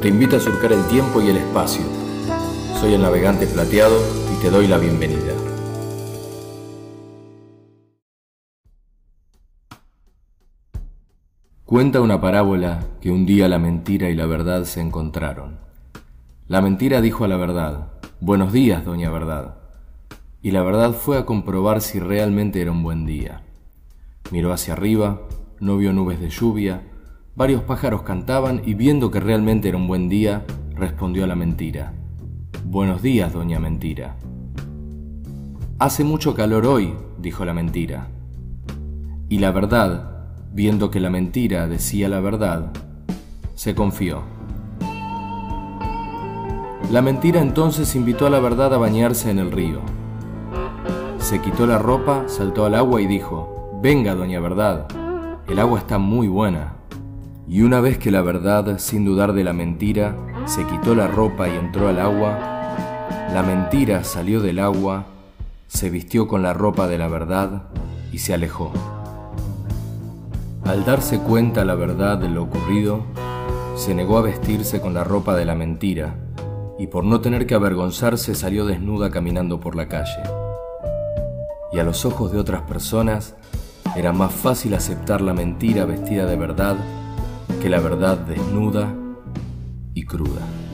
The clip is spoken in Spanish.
te invita a surcar el tiempo y el espacio. Soy el navegante plateado y te doy la bienvenida. Cuenta una parábola que un día la mentira y la verdad se encontraron. La mentira dijo a la verdad, Buenos días, doña verdad. Y la verdad fue a comprobar si realmente era un buen día. Miró hacia arriba, no vio nubes de lluvia, varios pájaros cantaban y viendo que realmente era un buen día, respondió a la mentira. Buenos días, doña mentira. Hace mucho calor hoy, dijo la mentira. Y la verdad, viendo que la mentira decía la verdad, se confió. La mentira entonces invitó a la verdad a bañarse en el río. Se quitó la ropa, saltó al agua y dijo, Venga, doña Verdad, el agua está muy buena. Y una vez que la verdad, sin dudar de la mentira, se quitó la ropa y entró al agua, la mentira salió del agua, se vistió con la ropa de la verdad y se alejó. Al darse cuenta la verdad de lo ocurrido, se negó a vestirse con la ropa de la mentira y por no tener que avergonzarse salió desnuda caminando por la calle. Y a los ojos de otras personas era más fácil aceptar la mentira vestida de verdad que la verdad desnuda y cruda.